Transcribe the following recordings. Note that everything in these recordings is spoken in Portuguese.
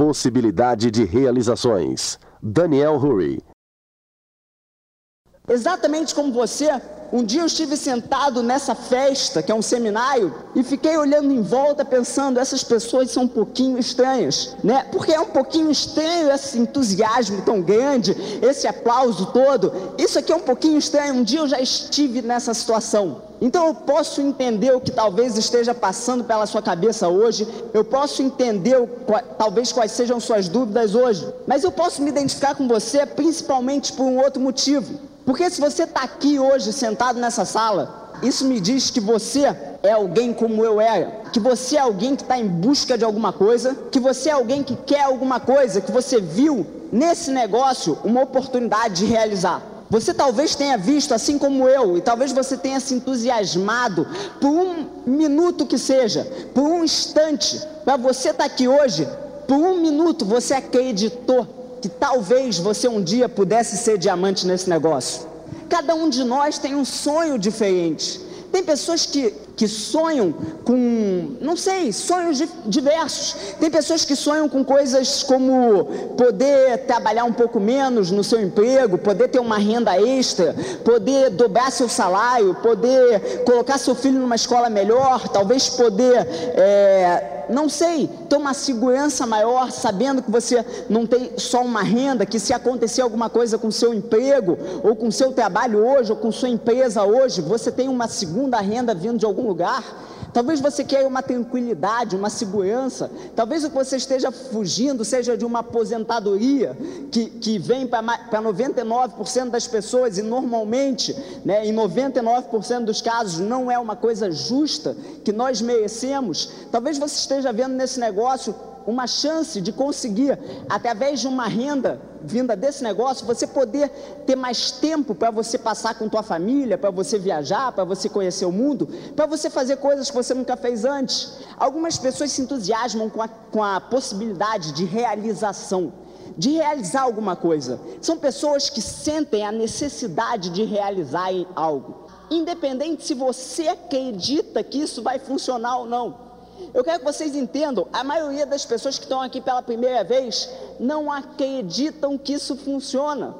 Possibilidade de realizações. Daniel Hurry. Exatamente como você, um dia eu estive sentado nessa festa, que é um seminário, e fiquei olhando em volta pensando, essas pessoas são um pouquinho estranhas, né? Porque é um pouquinho estranho esse entusiasmo tão grande, esse aplauso todo. Isso aqui é um pouquinho estranho. Um dia eu já estive nessa situação. Então eu posso entender o que talvez esteja passando pela sua cabeça hoje, eu posso entender o, talvez quais sejam suas dúvidas hoje, mas eu posso me identificar com você principalmente por um outro motivo. Porque se você está aqui hoje sentado nessa sala, isso me diz que você é alguém como eu era, que você é alguém que está em busca de alguma coisa, que você é alguém que quer alguma coisa, que você viu nesse negócio uma oportunidade de realizar. Você talvez tenha visto, assim como eu, e talvez você tenha se entusiasmado por um minuto que seja, por um instante, para você estar tá aqui hoje, por um minuto você acreditou que talvez você um dia pudesse ser diamante nesse negócio. Cada um de nós tem um sonho diferente. Tem pessoas que, que sonham com, não sei, sonhos diversos. Tem pessoas que sonham com coisas como poder trabalhar um pouco menos no seu emprego, poder ter uma renda extra, poder dobrar seu salário, poder colocar seu filho numa escola melhor, talvez poder. É, não sei, ter uma segurança maior, sabendo que você não tem só uma renda, que se acontecer alguma coisa com seu emprego, ou com seu trabalho hoje, ou com sua empresa hoje, você tem uma segunda renda vindo de algum lugar. Talvez você queira uma tranquilidade, uma segurança. Talvez o que você esteja fugindo seja de uma aposentadoria que, que vem para 99% das pessoas e normalmente, né, em 99% dos casos, não é uma coisa justa que nós merecemos. Talvez você esteja vendo nesse negócio uma chance de conseguir, através de uma renda vinda desse negócio, você poder ter mais tempo para você passar com tua família, para você viajar, para você conhecer o mundo, para você fazer coisas que você nunca fez antes. Algumas pessoas se entusiasmam com a, com a possibilidade de realização de realizar alguma coisa. São pessoas que sentem a necessidade de realizar algo, independente se você acredita que isso vai funcionar ou não. Eu quero que vocês entendam: a maioria das pessoas que estão aqui pela primeira vez não acreditam que isso funciona,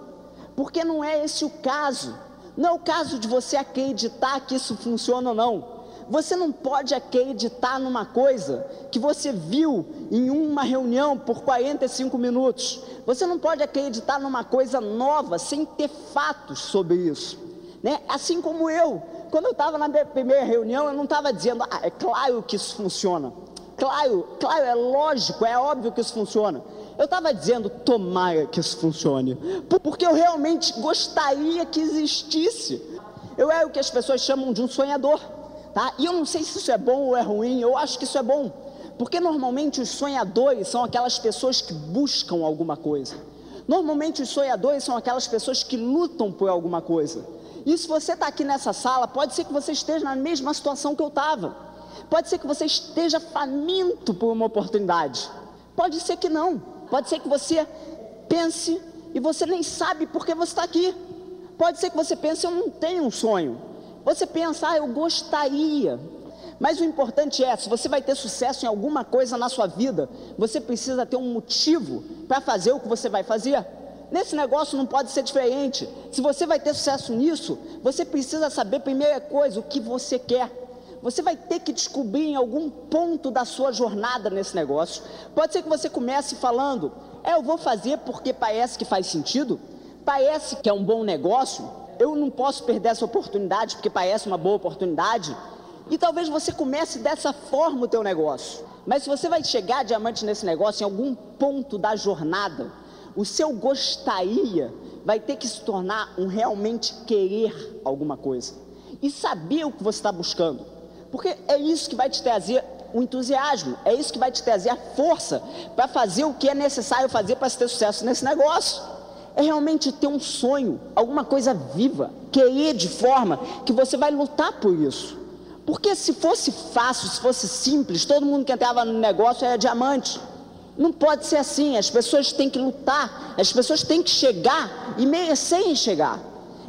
porque não é esse o caso. Não é o caso de você acreditar que isso funciona ou não. Você não pode acreditar numa coisa que você viu em uma reunião por 45 minutos. Você não pode acreditar numa coisa nova sem ter fatos sobre isso. Né? Assim como eu, quando eu estava na minha primeira reunião, eu não estava dizendo, ah, é claro que isso funciona. Claro, claro, é lógico, é óbvio que isso funciona. Eu estava dizendo, tomara que isso funcione, porque eu realmente gostaria que existisse. Eu era o que as pessoas chamam de um sonhador, tá? E eu não sei se isso é bom ou é ruim, eu acho que isso é bom, porque normalmente os sonhadores são aquelas pessoas que buscam alguma coisa. Normalmente os sonhadores são aquelas pessoas que lutam por alguma coisa. E se você está aqui nessa sala, pode ser que você esteja na mesma situação que eu estava. Pode ser que você esteja faminto por uma oportunidade. Pode ser que não. Pode ser que você pense e você nem sabe por que você está aqui. Pode ser que você pense, eu não tenho um sonho. Você pensa, ah, eu gostaria. Mas o importante é, se você vai ter sucesso em alguma coisa na sua vida, você precisa ter um motivo para fazer o que você vai fazer. Nesse negócio não pode ser diferente. Se você vai ter sucesso nisso, você precisa saber, primeira coisa, o que você quer. Você vai ter que descobrir em algum ponto da sua jornada nesse negócio. Pode ser que você comece falando: é, eu vou fazer porque parece que faz sentido, parece que é um bom negócio, eu não posso perder essa oportunidade porque parece uma boa oportunidade. E talvez você comece dessa forma o teu negócio. Mas se você vai chegar diamante nesse negócio em algum ponto da jornada, o seu gostaria vai ter que se tornar um realmente querer alguma coisa e saber o que você está buscando, porque é isso que vai te trazer o entusiasmo, é isso que vai te trazer a força para fazer o que é necessário fazer para ter sucesso nesse negócio. É realmente ter um sonho, alguma coisa viva, querer de forma que você vai lutar por isso. Porque se fosse fácil, se fosse simples, todo mundo que entrava no negócio era diamante. Não pode ser assim. As pessoas têm que lutar, as pessoas têm que chegar e merecerem chegar.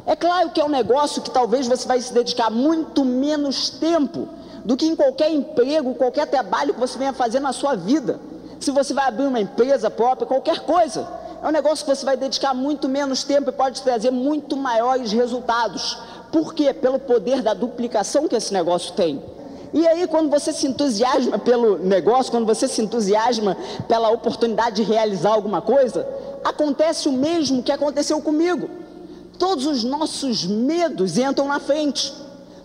É claro que é um negócio que talvez você vai se dedicar muito menos tempo do que em qualquer emprego, qualquer trabalho que você venha fazer na sua vida. se você vai abrir uma empresa própria, qualquer coisa. É um negócio que você vai dedicar muito menos tempo e pode trazer muito maiores resultados. Por quê? Pelo poder da duplicação que esse negócio tem. E aí, quando você se entusiasma pelo negócio, quando você se entusiasma pela oportunidade de realizar alguma coisa, acontece o mesmo que aconteceu comigo. Todos os nossos medos entram na frente.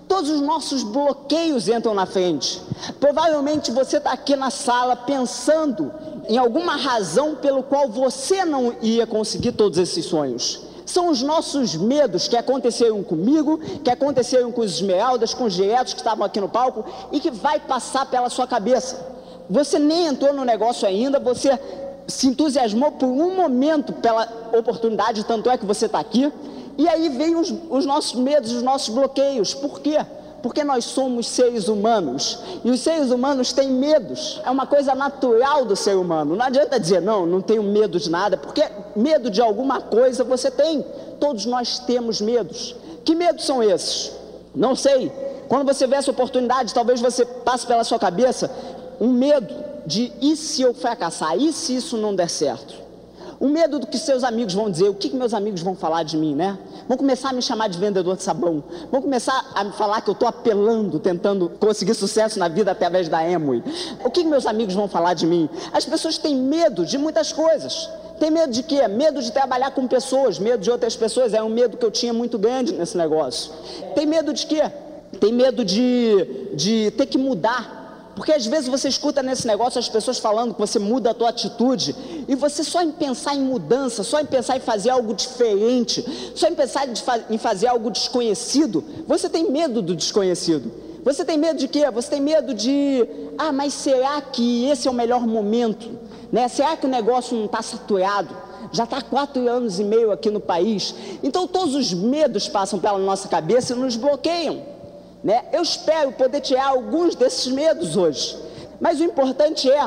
Todos os nossos bloqueios entram na frente. Provavelmente você está aqui na sala pensando em alguma razão pelo qual você não ia conseguir todos esses sonhos. São os nossos medos que aconteceram comigo, que aconteceram com os esmeraldas, com os diretos que estavam aqui no palco e que vai passar pela sua cabeça. Você nem entrou no negócio ainda, você se entusiasmou por um momento pela oportunidade, tanto é que você está aqui. E aí vem os, os nossos medos, os nossos bloqueios. Por quê? Porque nós somos seres humanos e os seres humanos têm medos, é uma coisa natural do ser humano. Não adianta dizer, não, não tenho medo de nada, porque medo de alguma coisa você tem. Todos nós temos medos. Que medos são esses? Não sei. Quando você vê essa oportunidade, talvez você passe pela sua cabeça um medo de e se eu fracassar, e se isso não der certo? O medo do que seus amigos vão dizer, o que, que meus amigos vão falar de mim, né? Vão começar a me chamar de vendedor de sabão, vão começar a me falar que eu estou apelando, tentando conseguir sucesso na vida através da Emui. O que, meus amigos vão falar de mim? As pessoas têm medo de muitas coisas. Tem medo de quê? Medo de trabalhar com pessoas, medo de outras pessoas. É um medo que eu tinha muito grande nesse negócio. Tem medo de quê? Tem medo de, de ter que mudar porque às vezes você escuta nesse negócio as pessoas falando que você muda a tua atitude e você só em pensar em mudança, só em pensar em fazer algo diferente, só em pensar em fazer algo desconhecido, você tem medo do desconhecido. Você tem medo de quê? Você tem medo de, ah, mas será que esse é o melhor momento? Né? Será que o negócio não está saturado? Já está quatro anos e meio aqui no país. Então todos os medos passam pela nossa cabeça e nos bloqueiam. Né? Eu espero poder tirar alguns desses medos hoje. Mas o importante é,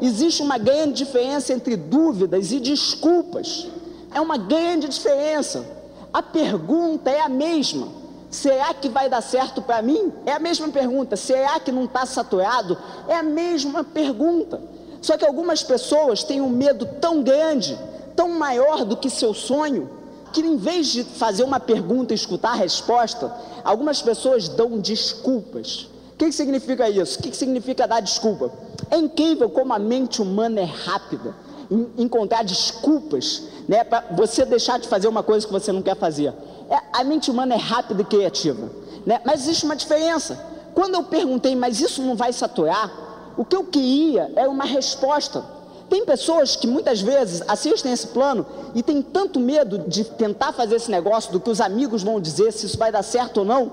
existe uma grande diferença entre dúvidas e desculpas. É uma grande diferença. A pergunta é a mesma. Será que vai dar certo para mim? É a mesma pergunta. Será que não está saturado? É a mesma pergunta. Só que algumas pessoas têm um medo tão grande, tão maior do que seu sonho, que em vez de fazer uma pergunta e escutar a resposta, algumas pessoas dão desculpas. O que, significa isso? O que significa dar desculpa? É incrível como a mente humana é rápida em encontrar desculpas né, para você deixar de fazer uma coisa que você não quer fazer. É, a mente humana é rápida e criativa. Né? Mas existe uma diferença. Quando eu perguntei, mas isso não vai saturar? O que eu queria era uma resposta. Tem pessoas que muitas vezes assistem esse plano e tem tanto medo de tentar fazer esse negócio, do que os amigos vão dizer, se isso vai dar certo ou não,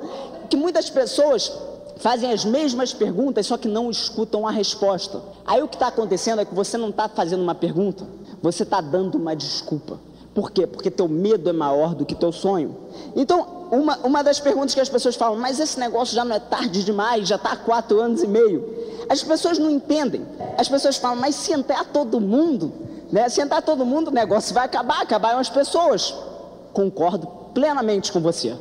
que muitas pessoas fazem as mesmas perguntas, só que não escutam a resposta. Aí o que está acontecendo é que você não está fazendo uma pergunta, você está dando uma desculpa. Por quê? Porque teu medo é maior do que teu sonho. Então, uma, uma das perguntas que as pessoas falam, mas esse negócio já não é tarde demais, já está há quatro anos e meio. As pessoas não entendem. As pessoas falam, mas se entrar todo mundo, né? Se entrar todo mundo, o negócio vai acabar, acabaram as pessoas. Concordo plenamente com você.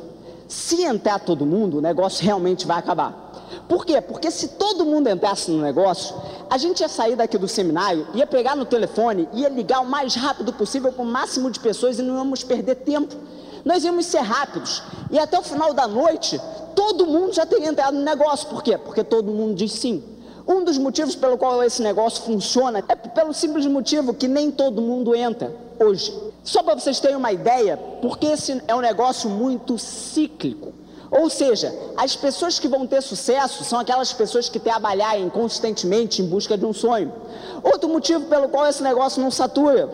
Se entrar todo mundo, o negócio realmente vai acabar. Por quê? Porque se todo mundo entrasse no negócio, a gente ia sair daqui do seminário, ia pegar no telefone, ia ligar o mais rápido possível para o máximo de pessoas e não íamos perder tempo. Nós íamos ser rápidos. E até o final da noite, todo mundo já teria entrado no negócio. Por quê? Porque todo mundo diz sim. Um dos motivos pelo qual esse negócio funciona é pelo simples motivo que nem todo mundo entra hoje. Só para vocês terem uma ideia, porque esse é um negócio muito cíclico. Ou seja, as pessoas que vão ter sucesso são aquelas pessoas que trabalharem consistentemente em busca de um sonho. Outro motivo pelo qual esse negócio não satura,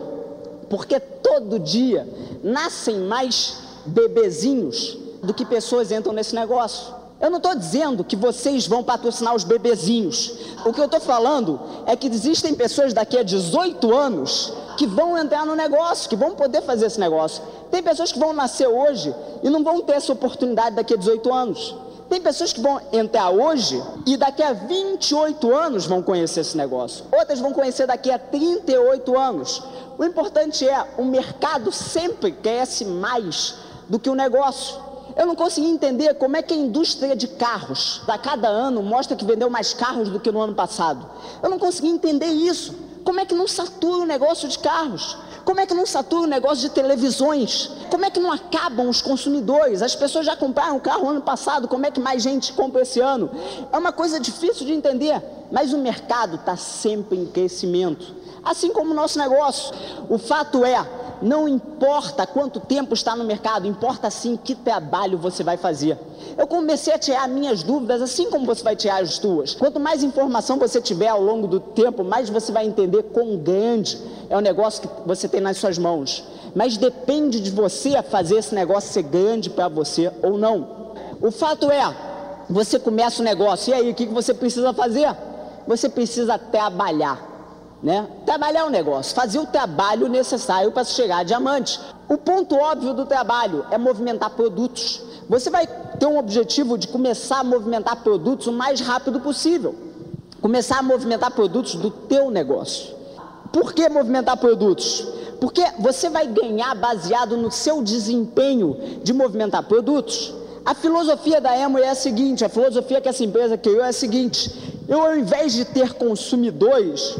porque todo dia nascem mais bebezinhos do que pessoas entram nesse negócio. Eu não estou dizendo que vocês vão patrocinar os bebezinhos. O que eu estou falando é que existem pessoas daqui a 18 anos que vão entrar no negócio, que vão poder fazer esse negócio. Tem pessoas que vão nascer hoje e não vão ter essa oportunidade daqui a 18 anos. Tem pessoas que vão entrar hoje e daqui a 28 anos vão conhecer esse negócio. Outras vão conhecer daqui a 38 anos. O importante é, o mercado sempre cresce mais do que o negócio. Eu não consegui entender como é que a indústria de carros, a cada ano, mostra que vendeu mais carros do que no ano passado. Eu não consegui entender isso. Como é que não satura o negócio de carros? Como é que não satura o negócio de televisões? Como é que não acabam os consumidores? As pessoas já compraram carro ano passado, como é que mais gente compra esse ano? É uma coisa difícil de entender, mas o mercado está sempre em crescimento, assim como o nosso negócio. O fato é, não importa quanto tempo está no mercado, importa sim que trabalho você vai fazer. Eu comecei a tirar minhas dúvidas, assim como você vai tirar as suas. Quanto mais informação você tiver ao longo do tempo, mais você vai entender quão grande é o negócio que você tem nas suas mãos. Mas depende de você fazer esse negócio ser grande para você ou não. O fato é, você começa o negócio, e aí, o que você precisa fazer? Você precisa trabalhar né? Trabalhar o negócio, fazer o trabalho necessário para chegar a diamante. O ponto óbvio do trabalho é movimentar produtos. Você vai ter um objetivo de começar a movimentar produtos o mais rápido possível. Começar a movimentar produtos do teu negócio. Por que movimentar produtos? Porque você vai ganhar baseado no seu desempenho de movimentar produtos. A filosofia da Emo é a seguinte, a filosofia que essa empresa criou é a seguinte: eu ao invés de ter consumidores,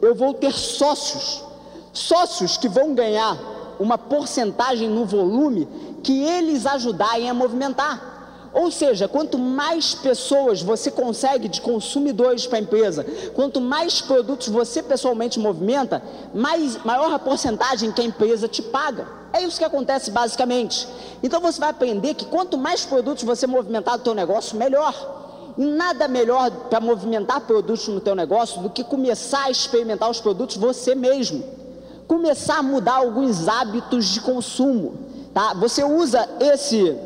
eu vou ter sócios, sócios que vão ganhar uma porcentagem no volume que eles ajudarem a movimentar. Ou seja, quanto mais pessoas você consegue de consumidores para a empresa, quanto mais produtos você pessoalmente movimenta, mais, maior a porcentagem que a empresa te paga. É isso que acontece basicamente. Então você vai aprender que quanto mais produtos você movimentar do teu negócio, melhor. Nada melhor para movimentar produtos no teu negócio do que começar a experimentar os produtos você mesmo. Começar a mudar alguns hábitos de consumo, tá? Você usa esse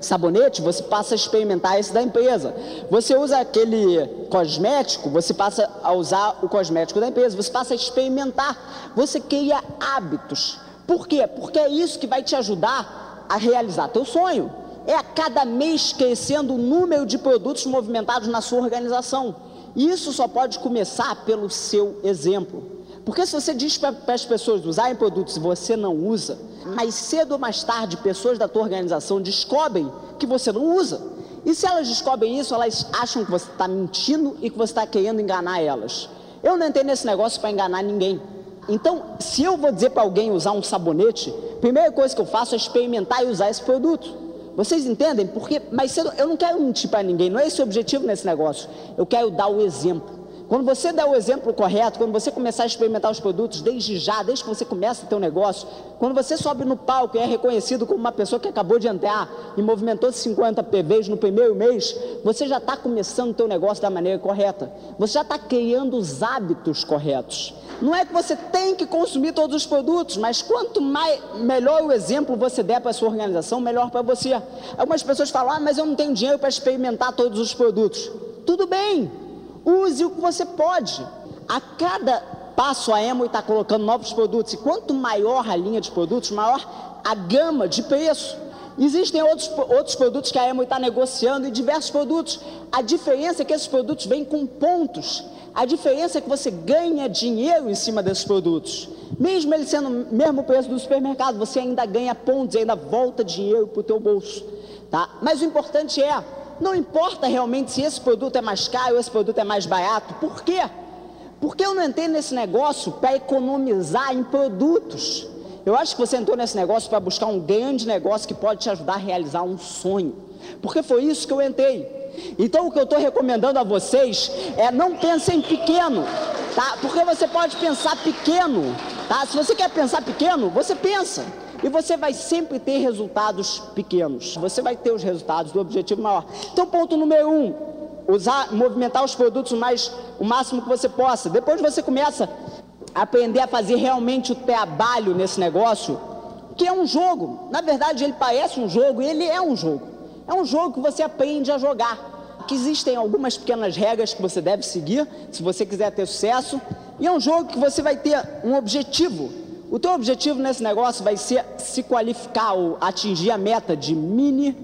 sabonete, você passa a experimentar esse da empresa. Você usa aquele cosmético, você passa a usar o cosmético da empresa. Você passa a experimentar. Você cria hábitos. Por quê? Porque é isso que vai te ajudar a realizar teu sonho é a cada mês crescendo o número de produtos movimentados na sua organização. E isso só pode começar pelo seu exemplo. Porque se você diz para as pessoas usarem produtos e você não usa, mais cedo ou mais tarde pessoas da tua organização descobrem que você não usa. E se elas descobrem isso, elas acham que você está mentindo e que você está querendo enganar elas. Eu não entrei nesse negócio para enganar ninguém. Então, se eu vou dizer para alguém usar um sabonete, a primeira coisa que eu faço é experimentar e usar esse produto. Vocês entendem? Porque mais cedo eu não quero mentir para ninguém, não é esse o objetivo nesse negócio. Eu quero dar o exemplo. Quando você der o exemplo correto, quando você começar a experimentar os produtos desde já, desde que você começa o teu negócio, quando você sobe no palco e é reconhecido como uma pessoa que acabou de entrar e movimentou 50 PVs no primeiro mês, você já está começando o teu negócio da maneira correta. Você já está criando os hábitos corretos. Não é que você tem que consumir todos os produtos, mas quanto mais, melhor o exemplo você der para a sua organização, melhor para você. Algumas pessoas falam, ah, mas eu não tenho dinheiro para experimentar todos os produtos. Tudo bem, use o que você pode. A cada passo a Emo está colocando novos produtos, e quanto maior a linha de produtos, maior a gama de preço. Existem outros, outros produtos que a Emo está negociando e diversos produtos. A diferença é que esses produtos vêm com pontos. A diferença é que você ganha dinheiro em cima desses produtos. Mesmo ele sendo o mesmo preço do supermercado, você ainda ganha pontos, ainda volta dinheiro para o teu bolso. Tá? Mas o importante é, não importa realmente se esse produto é mais caro esse produto é mais barato. Por quê? Porque eu não entrei nesse negócio para economizar em produtos. Eu acho que você entrou nesse negócio para buscar um grande negócio que pode te ajudar a realizar um sonho. Porque foi isso que eu entrei. Então o que eu estou recomendando a vocês é não pensem pequeno, tá? Porque você pode pensar pequeno, tá? Se você quer pensar pequeno, você pensa. E você vai sempre ter resultados pequenos. Você vai ter os resultados do objetivo maior. Então, ponto número um, usar, movimentar os produtos mais, o máximo que você possa. Depois você começa a aprender a fazer realmente o trabalho nesse negócio, que é um jogo. Na verdade, ele parece um jogo e ele é um jogo. É um jogo que você aprende a jogar. Que existem algumas pequenas regras que você deve seguir se você quiser ter sucesso. E é um jogo que você vai ter um objetivo. O teu objetivo nesse negócio vai ser se qualificar ou atingir a meta de mini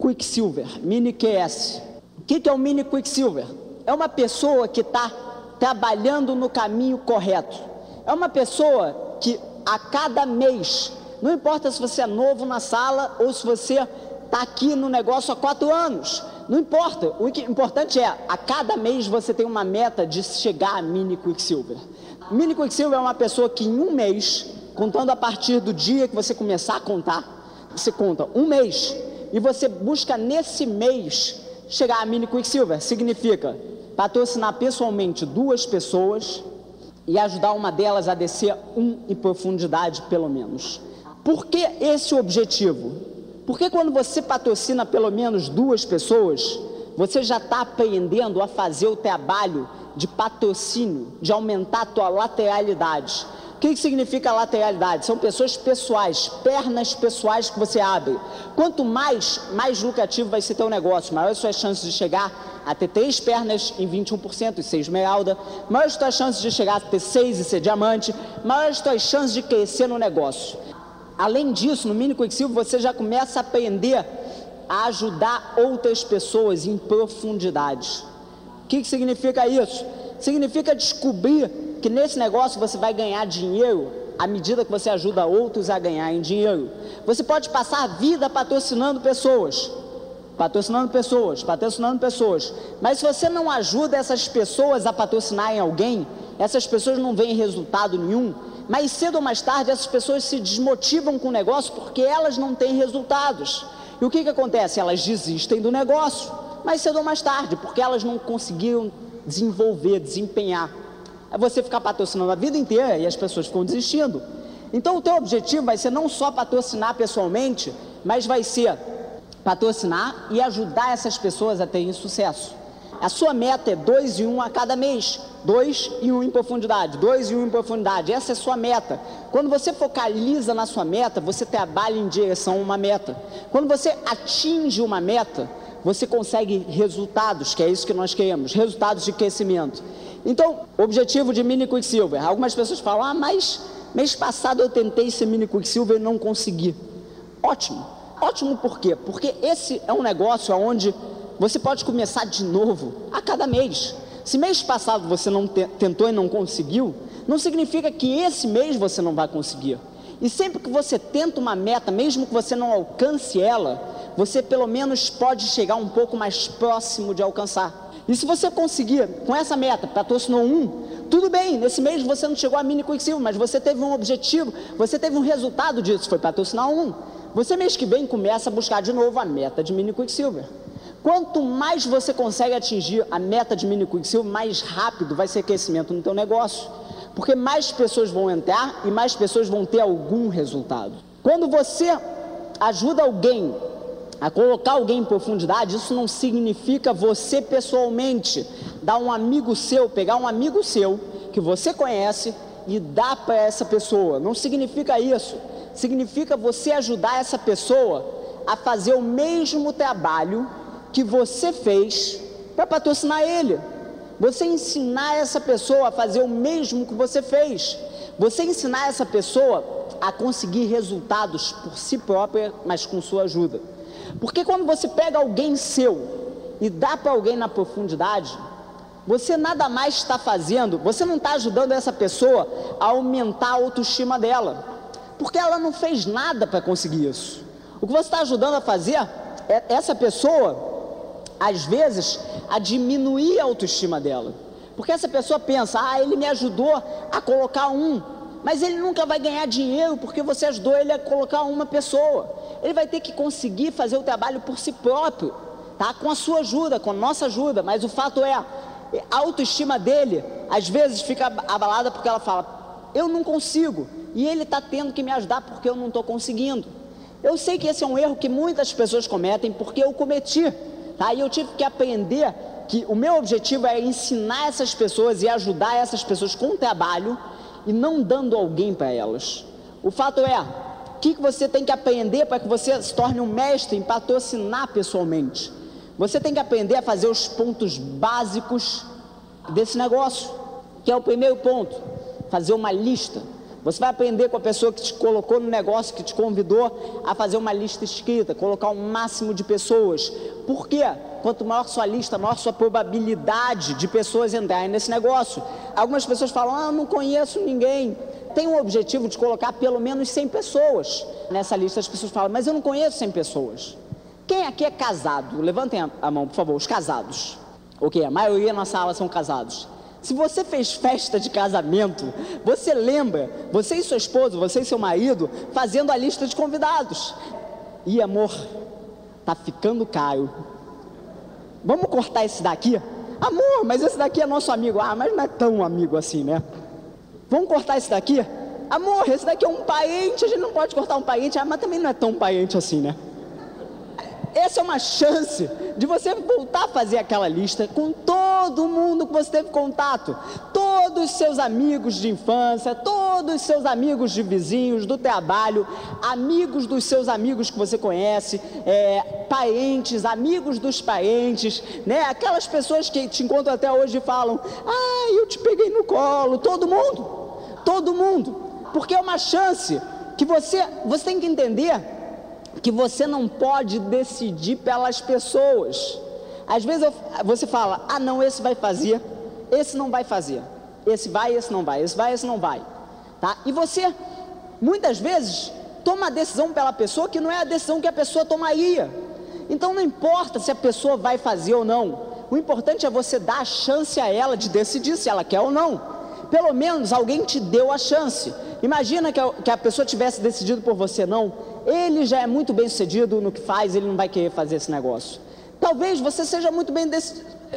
Quicksilver, mini QS. O que, é o mini Quicksilver? É uma pessoa que está trabalhando no caminho correto. É uma pessoa que a cada mês, não importa se você é novo na sala ou se você está aqui no negócio há quatro anos. Não importa. O importante é, a cada mês você tem uma meta de chegar a mini Quicksilver. Mini Quicksilver é uma pessoa que em um mês, contando a partir do dia que você começar a contar, você conta um mês e você busca nesse mês chegar a Mini Quicksilver. Significa patrocinar pessoalmente duas pessoas e ajudar uma delas a descer um em profundidade, pelo menos. Por que esse objetivo? Porque quando você patrocina pelo menos duas pessoas, você já está aprendendo a fazer o trabalho de patrocínio, de aumentar a tua lateralidade. O que, significa lateralidade? São pessoas pessoais, pernas pessoais que você abre. Quanto mais, mais lucrativo vai ser teu negócio, maiores suas chances de chegar a ter três pernas em 21% e ser esmeralda, maiores suas chances de chegar a ter seis e ser diamante, maiores suas chances de crescer no negócio. Além disso, no Mini Quicksilver você já começa a aprender a ajudar outras pessoas em profundidade. O que, que significa isso? Significa descobrir que nesse negócio você vai ganhar dinheiro à medida que você ajuda outros a ganharem dinheiro. Você pode passar a vida patrocinando pessoas, patrocinando pessoas, patrocinando pessoas. Mas se você não ajuda essas pessoas a patrocinarem alguém, essas pessoas não veem resultado nenhum. Mais cedo ou mais tarde, essas pessoas se desmotivam com o negócio porque elas não têm resultados. E o que, que acontece? Elas desistem do negócio, mais cedo ou mais tarde, porque elas não conseguiram desenvolver, desempenhar é você ficar patrocinando a vida inteira e as pessoas ficam desistindo. Então o teu objetivo vai ser não só patrocinar pessoalmente, mas vai ser patrocinar e ajudar essas pessoas a terem sucesso. A sua meta é dois e um a cada mês, dois e um em profundidade, dois e um em profundidade. Essa é a sua meta. Quando você focaliza na sua meta, você trabalha em direção a uma meta. Quando você atinge uma meta, você consegue resultados, que é isso que nós queremos, resultados de crescimento. Então, objetivo de mini Quicksilver. Algumas pessoas falam, ah, mas mês passado eu tentei ser mini Quicksilver e não consegui. Ótimo. Ótimo por quê? Porque esse é um negócio onde você pode começar de novo a cada mês. Se mês passado você não te tentou e não conseguiu, não significa que esse mês você não vai conseguir. E sempre que você tenta uma meta, mesmo que você não alcance ela, você pelo menos pode chegar um pouco mais próximo de alcançar. E se você conseguir com essa meta, patrocinou um, tudo bem, nesse mês você não chegou a mini Quicksilver, mas você teve um objetivo, você teve um resultado disso, foi patrocinar um. Você mês que vem começa a buscar de novo a meta de mini Quicksilver. Quanto mais você consegue atingir a meta de mini Quicksilver, mais rápido vai ser crescimento no teu negócio. Porque mais pessoas vão entrar e mais pessoas vão ter algum resultado. Quando você ajuda alguém a colocar alguém em profundidade, isso não significa você pessoalmente dar um amigo seu, pegar um amigo seu que você conhece e dar para essa pessoa. Não significa isso. Significa você ajudar essa pessoa a fazer o mesmo trabalho que você fez para patrocinar ele. Você ensinar essa pessoa a fazer o mesmo que você fez. Você ensinar essa pessoa a conseguir resultados por si própria, mas com sua ajuda. Porque quando você pega alguém seu e dá para alguém na profundidade, você nada mais está fazendo, você não está ajudando essa pessoa a aumentar a autoestima dela, porque ela não fez nada para conseguir isso. O que você está ajudando a fazer é essa pessoa, às vezes, a diminuir a autoestima dela, porque essa pessoa pensa, ah, ele me ajudou a colocar um, mas ele nunca vai ganhar dinheiro porque você ajudou ele a colocar uma pessoa. Ele vai ter que conseguir fazer o trabalho por si próprio, tá? Com a sua ajuda, com a nossa ajuda. Mas o fato é, a autoestima dele às vezes fica abalada porque ela fala: eu não consigo e ele está tendo que me ajudar porque eu não estou conseguindo. Eu sei que esse é um erro que muitas pessoas cometem porque eu cometi, tá? E eu tive que aprender que o meu objetivo é ensinar essas pessoas e ajudar essas pessoas com o trabalho e não dando alguém para elas. O fato é, o que, que você tem que aprender para que você se torne um mestre em patrocinar pessoalmente? Você tem que aprender a fazer os pontos básicos desse negócio, que é o primeiro ponto, fazer uma lista. Você vai aprender com a pessoa que te colocou no negócio, que te convidou a fazer uma lista escrita, colocar o um máximo de pessoas. Por quê? Quanto maior sua lista, maior sua probabilidade de pessoas entrarem nesse negócio. Algumas pessoas falam: Ah, não conheço ninguém. Tem o objetivo de colocar pelo menos 100 pessoas nessa lista. As pessoas falam: Mas eu não conheço 100 pessoas. Quem aqui é casado? Levantem a mão, por favor, os casados. Ok, a maioria na sala são casados. Se você fez festa de casamento, você lembra, você e sua esposa, você e seu marido, fazendo a lista de convidados. E amor, tá ficando caro. Vamos cortar esse daqui? Amor, mas esse daqui é nosso amigo. Ah, mas não é tão amigo assim, né? Vamos cortar esse daqui? Amor, esse daqui é um parente, a gente não pode cortar um parente, ah, mas também não é tão parente assim, né? Essa é uma chance de você voltar a fazer aquela lista com todo mundo que você teve contato, todos os seus amigos de infância, todos os seus amigos de vizinhos, do trabalho, amigos dos seus amigos que você conhece, é, parentes, amigos dos parentes, né? Aquelas pessoas que te encontram até hoje e falam: "Ah, eu te peguei no colo", todo mundo, todo mundo, porque é uma chance que você, você tem que entender que você não pode decidir pelas pessoas. Às vezes eu, você fala: "Ah, não, esse vai fazer, esse não vai fazer. Esse vai, esse não vai, esse vai, esse não vai". Tá? E você muitas vezes toma a decisão pela pessoa que não é a decisão que a pessoa tomaria. Então não importa se a pessoa vai fazer ou não. O importante é você dar a chance a ela de decidir se ela quer ou não. Pelo menos alguém te deu a chance. Imagina que a, que a pessoa tivesse decidido por você não ele já é muito bem sucedido no que faz, ele não vai querer fazer esse negócio. Talvez você seja muito bem,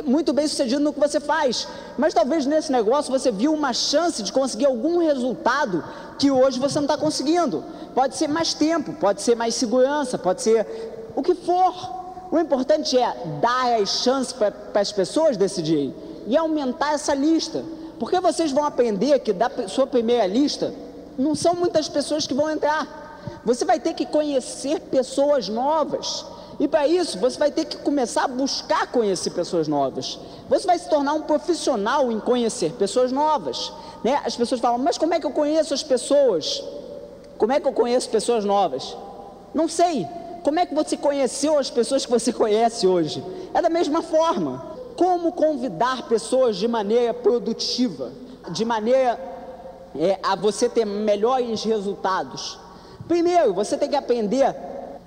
muito bem sucedido no que você faz, mas talvez nesse negócio você viu uma chance de conseguir algum resultado que hoje você não está conseguindo. Pode ser mais tempo, pode ser mais segurança, pode ser o que for. O importante é dar as chances para as pessoas decidirem e aumentar essa lista, porque vocês vão aprender que da sua primeira lista não são muitas pessoas que vão entrar. Você vai ter que conhecer pessoas novas. E para isso, você vai ter que começar a buscar conhecer pessoas novas. Você vai se tornar um profissional em conhecer pessoas novas. Né? As pessoas falam, mas como é que eu conheço as pessoas? Como é que eu conheço pessoas novas? Não sei. Como é que você conheceu as pessoas que você conhece hoje? É da mesma forma. Como convidar pessoas de maneira produtiva, de maneira é, a você ter melhores resultados? Primeiro, você tem que aprender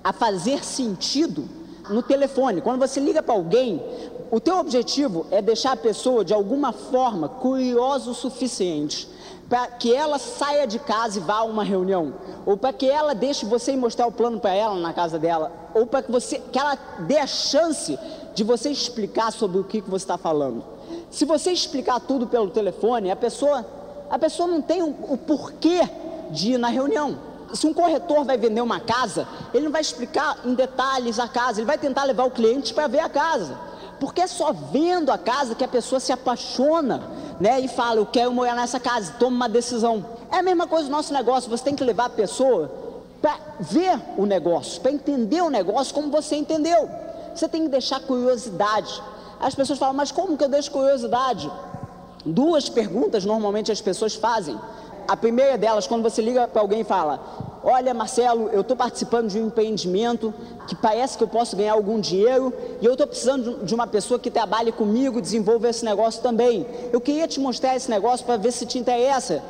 a fazer sentido no telefone. Quando você liga para alguém, o teu objetivo é deixar a pessoa de alguma forma curiosa o suficiente para que ela saia de casa e vá a uma reunião, ou para que ela deixe você mostrar o plano para ela na casa dela, ou para que você que ela dê a chance de você explicar sobre o que, que você está falando. Se você explicar tudo pelo telefone, a pessoa a pessoa não tem o, porquê de ir na reunião se um corretor vai vender uma casa, ele não vai explicar em detalhes a casa, ele vai tentar levar o cliente para ver a casa. Porque é só vendo a casa que a pessoa se apaixona, né? E fala, eu quero morar nessa casa, toma uma decisão. É a mesma coisa no nosso negócio, você tem que levar a pessoa para ver o negócio, para entender o negócio como você entendeu. Você tem que deixar curiosidade. As pessoas falam, mas como que eu deixo curiosidade? Duas perguntas normalmente as pessoas fazem. A primeira delas, quando você liga para alguém e fala: Olha, Marcelo, eu estou participando de um empreendimento que parece que eu posso ganhar algum dinheiro e eu estou precisando de uma pessoa que trabalhe comigo, desenvolva esse negócio também. Eu queria te mostrar esse negócio para ver se te interessa.